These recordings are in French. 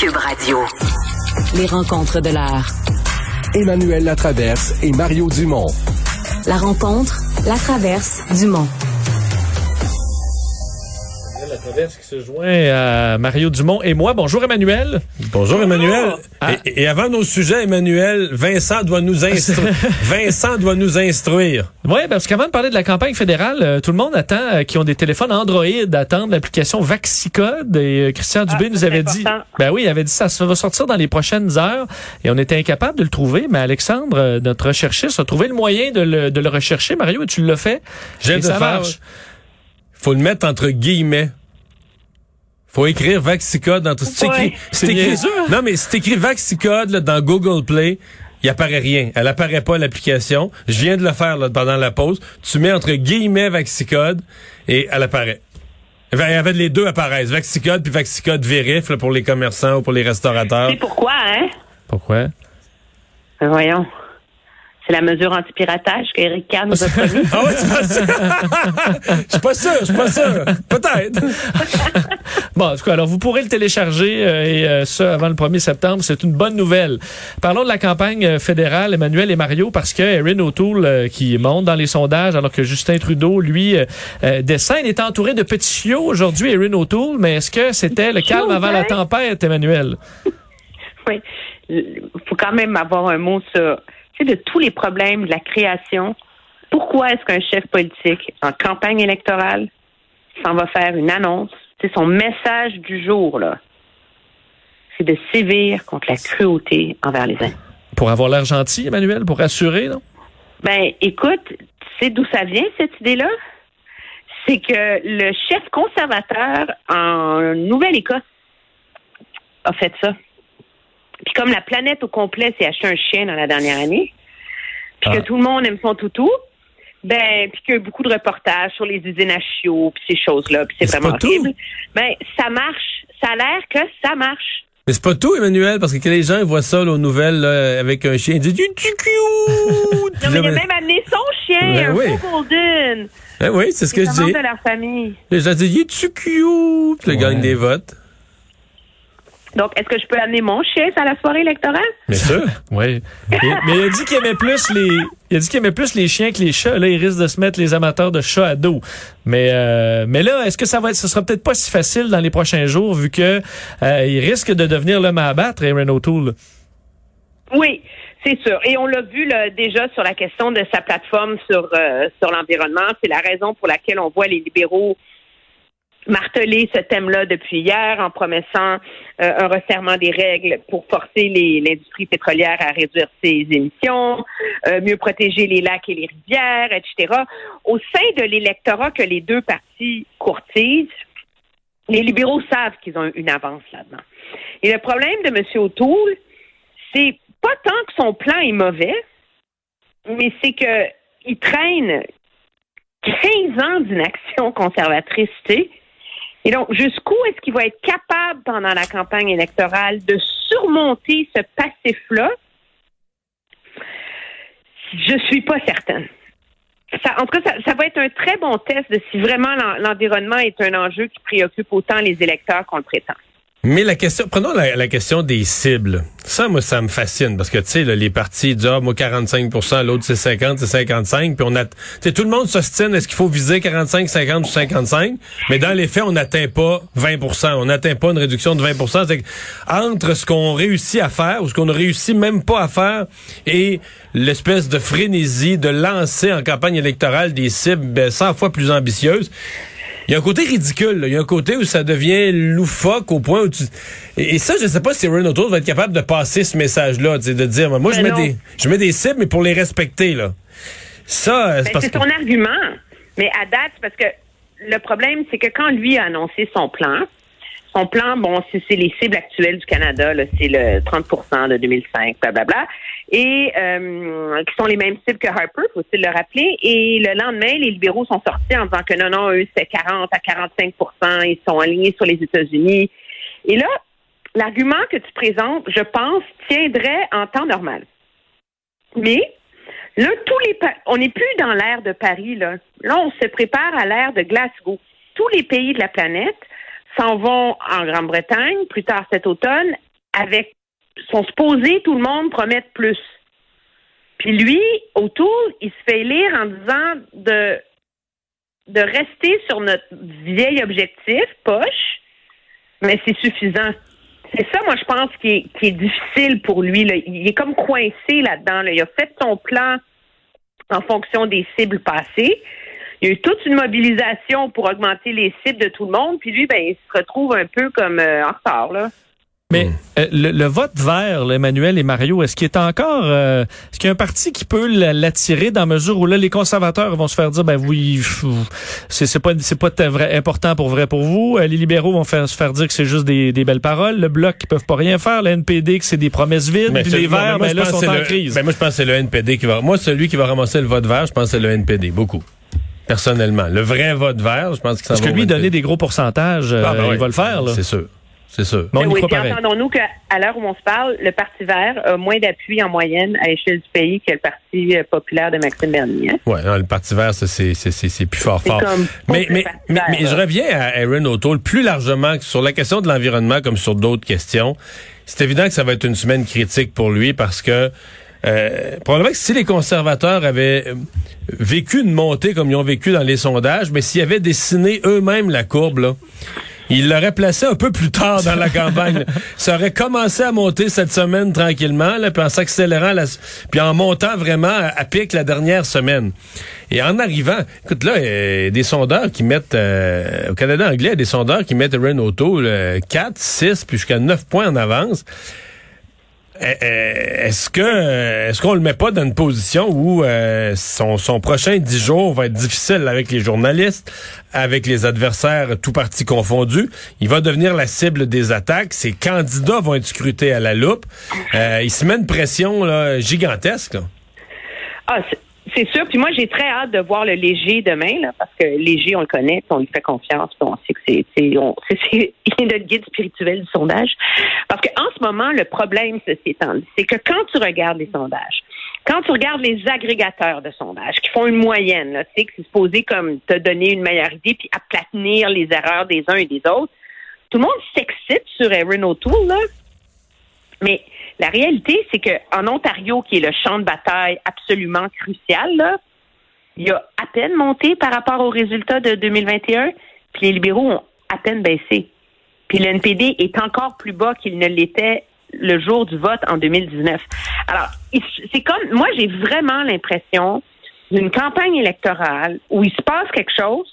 Cube Radio. Les rencontres de l'art. Emmanuel Latraverse et Mario Dumont. La rencontre, la traverse du Qui se joint à Mario Dumont et moi. Bonjour Emmanuel. Bonjour Emmanuel. Ah. Et, et avant nos sujets, Emmanuel, Vincent doit nous instruire. Vincent doit nous instruire. Oui, parce qu'avant de parler de la campagne fédérale, euh, tout le monde attend, euh, qui ont des téléphones Android, attendent l'application Vaxicode. Et euh, Christian Dubé nous ça, avait dit, ben oui, il avait dit ça, ça va sortir dans les prochaines heures. Et on était incapable de le trouver, mais Alexandre, notre recherchiste, a trouvé le moyen de le, de le rechercher. Mario, et tu l'as fait. J'ai de ça faire. marche. Faut le mettre entre guillemets. Faut écrire Vaxicode dans tout. C'est écrit, écrit-? Non, mais c'est écrit Vaxicode là, dans Google Play. Il apparaît rien. Elle apparaît pas l'application. Je viens de le faire là, pendant la pause. Tu mets entre guillemets Vaxicode et elle apparaît. Il y avait les deux apparaissent. Vaxicode puis Vaxicode vérif là, pour les commerçants ou pour les restaurateurs. C'est pourquoi, hein? Pourquoi? Ben voyons. C'est la mesure anti-piratage qu'Éric Kahn nous a promis. Ah ouais, c'est pas sûr. Je suis pas sûr, je suis pas sûr. Peut-être. Bon, en tout cas, alors vous pourrez le télécharger euh, et euh, ça avant le 1er septembre. C'est une bonne nouvelle. Parlons de la campagne euh, fédérale, Emmanuel et Mario, parce que Erin O'Toole, euh, qui monte dans les sondages, alors que Justin Trudeau, lui, euh, descend. Il est entouré de petits chiots aujourd'hui, Erin O'Toole, mais est-ce que c'était le calme avant la hein? tempête, Emmanuel? Oui. Il faut quand même avoir un mot sur, tu sais, de tous les problèmes de la création. Pourquoi est-ce qu'un chef politique, en campagne électorale, s'en va faire une annonce? C'est son message du jour, là. C'est de sévir contre la cruauté envers les animaux. Pour avoir l'air gentil, Emmanuel, pour rassurer, non? Ben, écoute, tu sais d'où ça vient, cette idée-là? C'est que le chef conservateur en Nouvelle-Écosse a fait ça. Puis comme la planète au complet s'est acheté un chien dans la dernière année, puis Ah. que tout le monde aime son toutou, ben, puis qu'il y a eu beaucoup de reportages sur les usines à chiots, puis ces choses-là, puis c'est Mais vraiment pas tout. horrible. Ben, ça marche. Ça a l'air que ça marche. Mais c'est pas tout, Emmanuel, parce que quand les gens voient ça là, aux nouvelles là, avec un chien, ils disent « Tu cute! » Non, mais il a même amené son chien, Ben un oui. beau golden. Eh oui, c'est ce que C'est je dis. de leur famille. Les gens disent « Tu cute! » Puis le gagne des votes. Donc, est-ce que je peux amener mon chien à la soirée électorale? Bien sûr. Oui. Mais, mais il a dit qu'il aimait plus les. Il a dit qu'il aimait plus les chiens que les chats. Là, il risque de se mettre les amateurs de chats à dos. Mais euh, mais là, est-ce que ça va être, ce sera peut-être pas si facile dans les prochains jours vu que euh, il risque de devenir l'homme à abattre, Aaron O'Toole? Oui, c'est sûr. Et on l'a vu là, déjà sur la question de sa plateforme sur, euh, sur l'environnement. C'est la raison pour laquelle on voit les libéraux marteler ce thème-là depuis hier en promettant euh, un resserrement des règles pour forcer l'industrie pétrolière à réduire ses émissions, euh, mieux protéger les lacs et les rivières, etc. Au sein de l'électorat que les deux partis courtisent, les libéraux savent qu'ils ont une avance là-dedans. Et le problème de M. O'Toole, c'est pas tant que son plan est mauvais, mais c'est que il traîne 15 ans d'inaction conservatrice, tu sais. Et donc, jusqu'où est-ce qu'il va être capable pendant la campagne électorale de surmonter ce passif-là? Je suis pas certaine. Ça, en tout cas, ça, va être un très bon test de si vraiment l'en- l'environnement est un enjeu qui préoccupe autant les électeurs qu'on le prétend. Mais la question, prenons la, la, question des cibles. Ça, moi, ça me fascine parce que, tu sais, les partis disent, ah, moi, 45% l'autre, c'est 50, c'est 55. Puis on a, tu sais, tout le monde s'ostine, est-ce qu'il faut viser 45, 50 ou 55? Mais dans les faits, on n'atteint pas 20% On n'atteint pas une réduction de 20 C'est entre ce qu'on réussit à faire ou ce qu'on ne réussit même pas à faire et l'espèce de frénésie de lancer en campagne électorale des cibles 100 ben, fois plus ambitieuses, il y a un côté ridicule. Il y a un côté où ça devient loufoque au point où tu... Et, ça, je sais pas si Renault va être capable de passer ce message-là, de dire, moi, je mets, des, je mets des cibles, mais pour les respecter, là. Ça, c'est ben, ton argument. Mais à date, parce que le problème, c'est que quand lui a annoncé son plan, son plan, bon, c'est les cibles actuelles du Canada, c'est le 30% de 2005, blablabla, et euh, qui sont les mêmes cibles que Harper, faut-il le rappeler. Et le lendemain, les libéraux sont sortis en disant que non, non, eux, c'est 40 à 45% ils sont alignés sur les États-Unis. Et là, l'argument que tu présentes, je pense, tiendrait en temps normal. Mais là, tous les on n'est plus dans l'ère de Paris, là. Là, on se prépare à l'ère de Glasgow. Tous les pays de la planète s'en vont en Grande-Bretagne plus tard cet automne avec sont supposés tout le monde promettre plus. Puis lui, autour, il se fait lire en disant de rester sur notre vieil objectif, poche, mais c'est suffisant. C'est ça, moi, je pense, qui est, difficile pour lui. Il est comme coincé là-dedans. Il a fait son plan en fonction des cibles passées il y a eu toute une mobilisation pour augmenter les cibles de tout le monde, puis lui, ben, il se retrouve un peu comme euh, en retard, là. Mais euh, le, vote vert, Emmanuel et Mario, est-ce qu'il est encore, euh, est-ce qu'il y a un parti qui peut l'attirer dans mesure où là les conservateurs vont se faire dire, ben oui, c'est pas c'est pas vrai, important pour vrai pour vous. les libéraux vont faire, se faire dire que c'est juste des, belles paroles. Le bloc qui peuvent pas rien faire. Le NPD que c'est des promesses vides. puis les verts, ben là sont en crise. Ben moi je pense que c'est le NPD qui va. Moi celui qui va ramasser le vote vert, je pense que c'est le NPD beaucoup personnellement. Le vrai vote vert, je pense que ça Parce que lui, donner des gros pourcentages, ah, ben euh, il va le faire. C'est sûr. C'est sûr. Mais oui, entendons-nous qu'à l'heure où on se parle, le Parti vert a moins d'appui en moyenne à l'échelle du pays que le Parti euh, populaire de Maxime Bernier. Hein? Oui, le Parti vert, c'est plus fort fort. Mais, mais, mais, je reviens à Aaron O'Toole plus largement sur la question de l'environnement comme sur d'autres questions. C'est évident que ça va être une semaine critique pour lui parce que euh, probablement que si les conservateurs avaient euh, vécu une montée comme ils ont vécu dans les sondages, mais s'ils avaient dessiné eux-mêmes la courbe, là, ils l'auraient placé un peu plus tard dans la campagne. Ça aurait commencé à monter cette semaine tranquillement, là, puis en s'accélérant, puis en montant vraiment à, pic la dernière semaine. Et en arrivant, écoute là, euh, des sondeurs qui mettent au Canada anglais, des sondeurs qui mettent Renault 4, 6, puis jusqu'à 9 points en avance. Eh, eh, est-ce que est-ce qu'on le met pas dans une position où euh, son, son prochain dix jours va être difficile avec les journalistes, avec les adversaires tout partis confondus? Il va devenir la cible des attaques. Ses candidats vont être scrutés à la loupe. Euh, il se met une pression là, gigantesque. Ah, c'est sûr. Puis moi, j'ai très hâte de voir le léger demain, là, parce que léger, on le connaît, on lui fait confiance, puis on sait que c'est, c'est, c'est, notre guide spirituel du sondage. Parce qu'en ce moment, le problème, ceci étant c'est que quand tu regardes les sondages, quand tu regardes les agrégateurs de sondages qui font une moyenne, là, tu sais, que c'est supposé comme te donner une meilleure idée puis aplatenir les erreurs des uns et des autres, tout le monde s'excite sur Aaron O'Toole, là. Mais la réalité, c'est qu'en Ontario, qui est le champ de bataille absolument crucial, il a à peine monté par rapport aux résultats de 2021, puis les libéraux ont à peine baissé. Puis le est encore plus bas qu'il ne l'était le jour du vote en 2019. Alors, c'est comme, moi, j'ai vraiment l'impression d'une campagne électorale où il se passe quelque chose,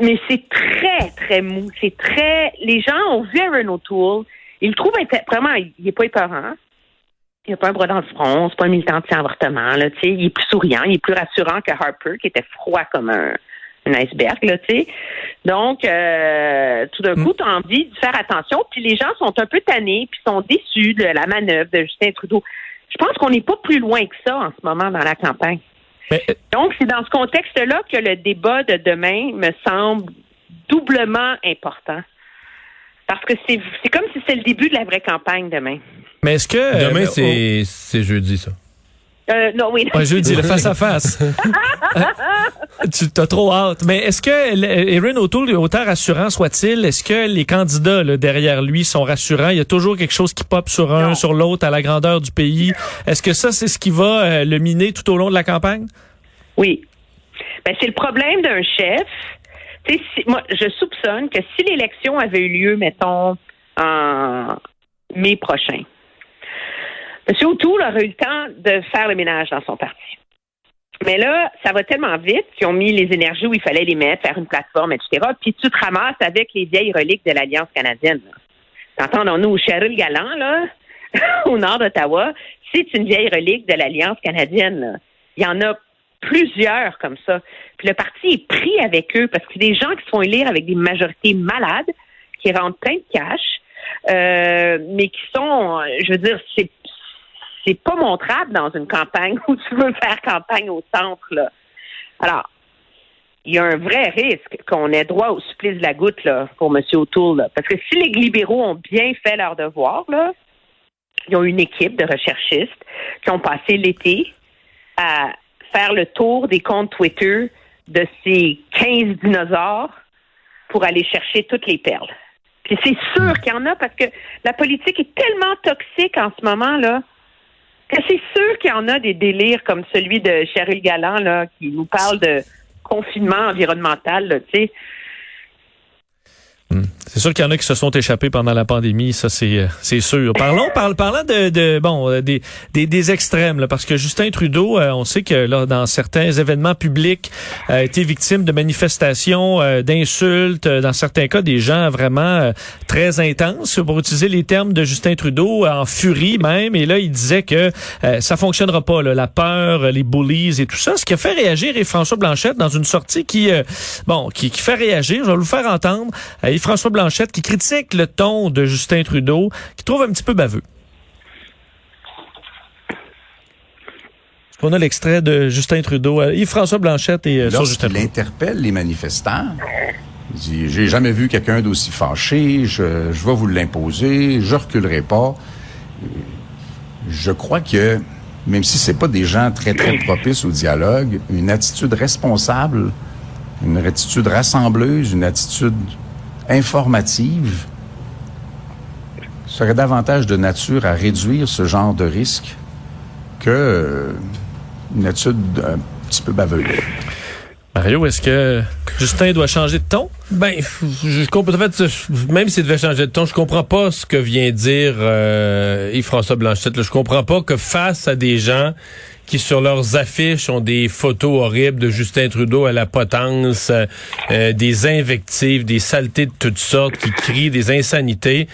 mais c'est très, très mou. C'est très, les gens ont vu Aaron O'Toole, il le trouve vraiment, il n'est pas épeurant. Il n'a pas un bras dans le front, c'est pas un militant anti-avortement. Il est plus souriant, il est plus rassurant que Harper, qui était froid comme un, iceberg. Là, Donc, euh, tout d'un mm. coup, tu as envie de faire attention. Puis les gens sont un peu tannés, puis sont déçus de la manœuvre de Justin Trudeau. Je pense qu'on n'est pas plus loin que ça en ce moment dans la campagne. Euh, Donc, c'est dans ce contexte-là que le débat de demain me semble doublement important. Parce que c'est comme si c'était le début de la vraie campagne demain. Mais est-ce que... Demain, euh, c'est jeudi, ça. Euh, non, oui. Ouais, jeudi, le face-à-face. tu as trop hâte. Mais est-ce que Erin O'Toole, autant rassurant soit-il, est-ce que les candidats là, derrière lui sont rassurants? Il y a toujours quelque chose qui pop sur un, Non. sur l'autre, à la grandeur du pays. Est-ce que ça, c'est ce qui va euh, le miner tout au long de la campagne? Oui. Ben, c'est le problème d'un chef. Moi, je soupçonne que si l'élection avait eu lieu, mettons, en mai prochain, M. O'Toole aurait eu le temps de faire le ménage dans son parti. Mais là, ça va tellement vite qu'ils ont mis les énergies où il fallait les mettre, faire une plateforme, etc. Puis tu te ramasses avec les vieilles reliques de l'Alliance canadienne. T'entendons-nous, Cheryl Galland, là, au nord d'Ottawa, c'est une vieille relique de l'Alliance canadienne. Il y en a plusieurs comme ça. Puis le parti est pris avec eux parce que c'est des gens qui se font élire avec des majorités malades, qui rentrent plein de cash, euh, mais qui sont, je veux dire, c'est c'est pas montrable dans une campagne où tu veux faire campagne au centre. Là. Alors, il y a un vrai risque qu'on ait droit au supplice de la goutte là, pour M. O'Toole. Parce que si les libéraux ont bien fait leur devoir, là, ils ont une équipe de recherchistes qui ont passé l'été à faire le tour des comptes Twitter de ces 15 dinosaures pour aller chercher toutes les perles. Puis c'est sûr qu'il y en a parce que la politique est tellement toxique en ce moment, là, que c'est sûr qu'il y en a des délires comme celui de Cheryl Galland, là, qui nous parle de confinement environnemental, là, tu sais. C'est sûr qu'il y en a qui se sont échappés pendant la pandémie, ça c'est euh, c'est sûr. Parlons parle, parlant de, de bon euh, des, des, des extrêmes là, parce que Justin Trudeau, euh, on sait que là dans certains événements publics a été victime de manifestations, euh, d'insultes, euh, dans certains cas des gens vraiment très intenses pour utiliser les termes de Justin Trudeau en furie même. Et là il disait que ça fonctionnera pas là, la peur, les bullies et tout ça, ce qui a fait réagir et François Blanchette dans une sortie qui bon qui, qui fait réagir, je vais vous faire entendre euh, et François Blanchette qui critique le ton de Justin Trudeau, qui trouve un petit peu baveux. On a l'extrait de Justin Trudeau, euh, Yves-François Blanchette et euh, sur Justin Trudeau. interpelle les manifestants, il dit J'ai jamais vu quelqu'un d'aussi fâché, je, je vais vous l'imposer, je reculerai pas. Je crois que, même si c'est pas des gens très, très propices au dialogue, une attitude responsable, une attitude rassembleuse, une attitude informative serait davantage de nature à réduire ce genre de risque que euh, une attitude un petit peu baveuse. Mario, est-ce que Justin doit changer de ton? Ben, je comprends. En fait, je- même s'il devait changer de ton, je comprends pas ce que vient dire euh, Yves-François Blanchette. là. Je comprends pas que face à des gens qui sur leurs affiches ont des photos horribles de Justin Trudeau à la potence, euh, euh, des invectives, des saletés de toutes sortes, qui crient des insanités.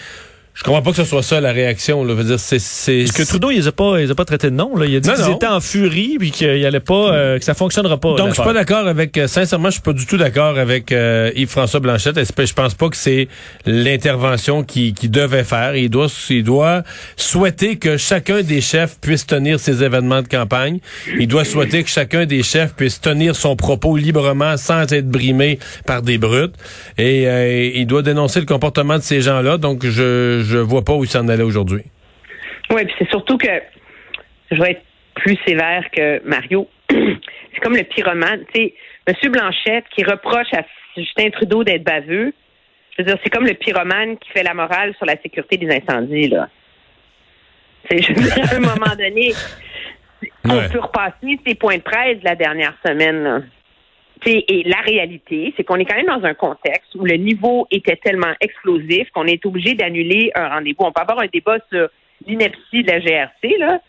Je comprends pas que ce soit ça la réaction. Là. Je veux dire, c'est, c'est, Parce que Trudeau, il les a pas, il les a pas traités de nom. Là. Il a dit Non, qu'ils étaient en furie puis qu'il allait pas, euh, que ça fonctionnera pas. Donc, je suis pas d'accord avec, euh, sincèrement, je suis pas du tout d'accord avec euh, Yves-François Blanchette. Et Je pense pas que c'est l'intervention qu'il qui devait faire? Il doit, il doit souhaiter que chacun des chefs puisse tenir ses événements de campagne. Il doit souhaiter que chacun des chefs puisse tenir son propos librement sans être brimé par des brutes. Et euh, il doit dénoncer le comportement de ces gens-là. Donc, je, je vois pas où il s'en allait aujourd'hui. Oui, puis c'est surtout que je vais être plus sévère que Mario. c'est comme le pyromane. Tu sais, M. Blanchette qui reproche à Justin Trudeau d'être baveux. Je veux dire, c'est comme le pyromane qui fait la morale sur la sécurité des incendies, là. C'est, dire, à un moment donné, on Ouais. peut repasser ces points de presse de la dernière semaine, là. Et la réalité, c'est qu'on est quand même dans un contexte où le niveau était tellement explosif qu'on est obligé d'annuler un rendez-vous. On peut avoir un débat sur l'ineptie de la GRC, là,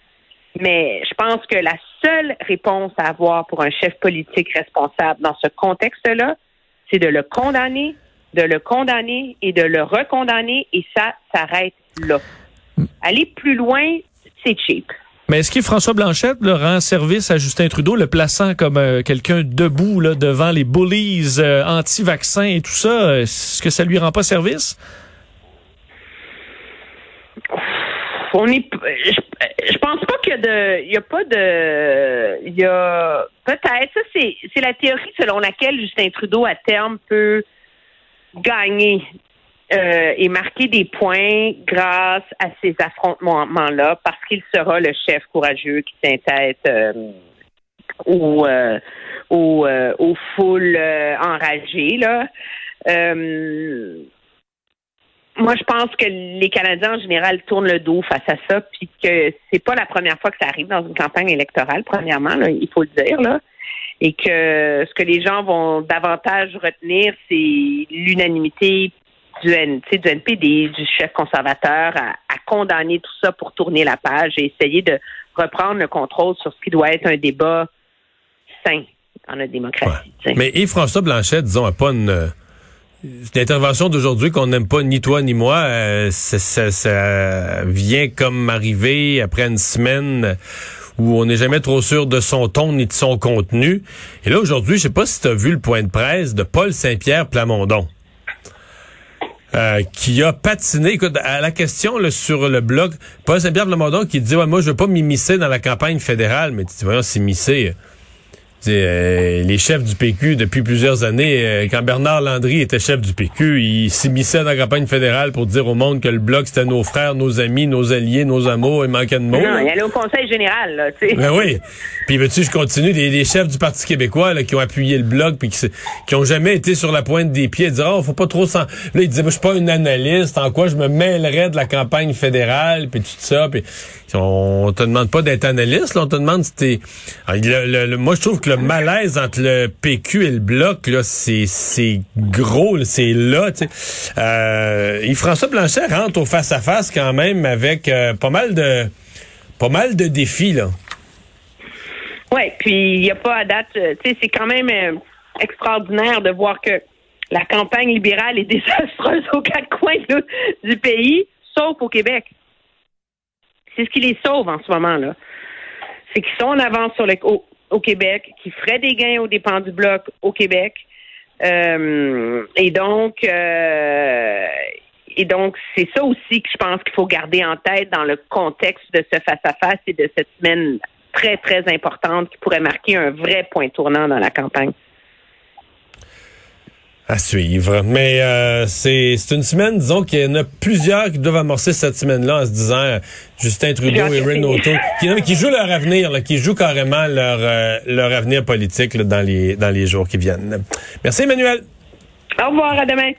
mais je pense que la seule réponse à avoir pour un chef politique responsable dans ce contexte-là, c'est de le condamner, de le condamner et de le recondamner, et ça s'arrête là. Aller plus loin, c'est cheap. Mais est-ce que François Blanchette rend service à Justin Trudeau, le plaçant comme euh, quelqu'un debout là, devant les bullies euh, anti-vaccins et tout ça? Est-ce que ça lui rend pas service? on est je, je pense pas qu'il y a de pas de il y a peut-être ça c'est c'est la théorie selon laquelle Justin Trudeau à terme peut gagner euh, et marquer des points grâce à ces affrontements-là, parce qu'il sera le chef courageux qui tient tête euh, aux, euh, aux, euh, aux foules euh, enragées. Là. Euh, moi, je pense que les Canadiens en général tournent le dos face à ça, puis que c'est pas la première fois que ça arrive dans une campagne électorale. Premièrement, il faut le dire là, et que ce que les gens vont davantage retenir, c'est l'unanimité du, N- du NPD, du chef conservateur, à, à condamner tout ça pour tourner la page et essayer de reprendre le contrôle sur ce qui doit être un débat sain dans notre démocratie. Mais Yves-François Blanchet, disons, a pas une... euh, Une intervention d'aujourd'hui qu'on n'aime pas ni toi ni moi, euh, ça, ça- ça vient comme arriver après une semaine où on n'est jamais trop sûr de son ton ni de son contenu. Et là, aujourd'hui, je sais pas si tu as vu le point de presse de Paul Saint-Pierre Plamondon. Euh, qui a patiné. Écoute, à la question là, sur le blog, Paul Saint-Pierre Plamondon qui dit ouais, moi je veux pas m'immiscer dans la campagne fédérale, mais tu voyons s'immiscer. Euh, les chefs du PQ depuis plusieurs années, euh, quand Bernard Landry était chef du PQ, il s'immisçait dans la campagne fédérale pour dire au monde que le bloc c'était nos frères, nos amis, nos alliés, nos amours, il manquait de mots. non, là. il allait au Conseil général, là, tu sais. Ben oui. Puis veux-tu, je continue, les, les chefs du Parti québécois là, qui ont appuyé le bloc puis qui, qui ont jamais été sur la pointe des pieds, dire oh faut pas trop s'en. Là ils disaient moi, je suis pas un analyste, en quoi je me mêlerais de la campagne fédérale puis tout ça. Puis on te demande pas d'être analyste, là, on te demande si t'es. Alors, le- le- le- moi je trouve que le malaise entre le PQ et le bloc là, c'est c'est gros, là, c'est là. sais. Euh, Yves-François Blanchet rentre au face à face quand même avec euh, pas mal de pas mal de défis là. Oui, puis il n'y a pas à date, euh, tu sais, c'est quand même extraordinaire de voir que la campagne libérale est désastreuse aux quatre coins de- du pays, sauf au Québec. C'est ce qui les sauve en ce moment-là. C'est qu'ils sont en avance sur le, au, au Québec, qui feraient des gains aux dépens du bloc au Québec. Euh, et donc, euh, et donc, c'est ça aussi que je pense qu'il faut garder en tête dans le contexte de ce face-à-face et de cette semaine très, très importante qui pourrait marquer un vrai point tournant dans la campagne. À suivre. Mais euh, c'est c'est une semaine, disons qu'il y en a plusieurs qui doivent amorcer cette semaine-là en se disant euh, Justin Trudeau et Renato, qui, non, qui jouent leur avenir, là, qui jouent carrément leur, euh, leur avenir politique là, dans, les, dans les jours qui viennent. Merci Emmanuel. Au revoir, à demain.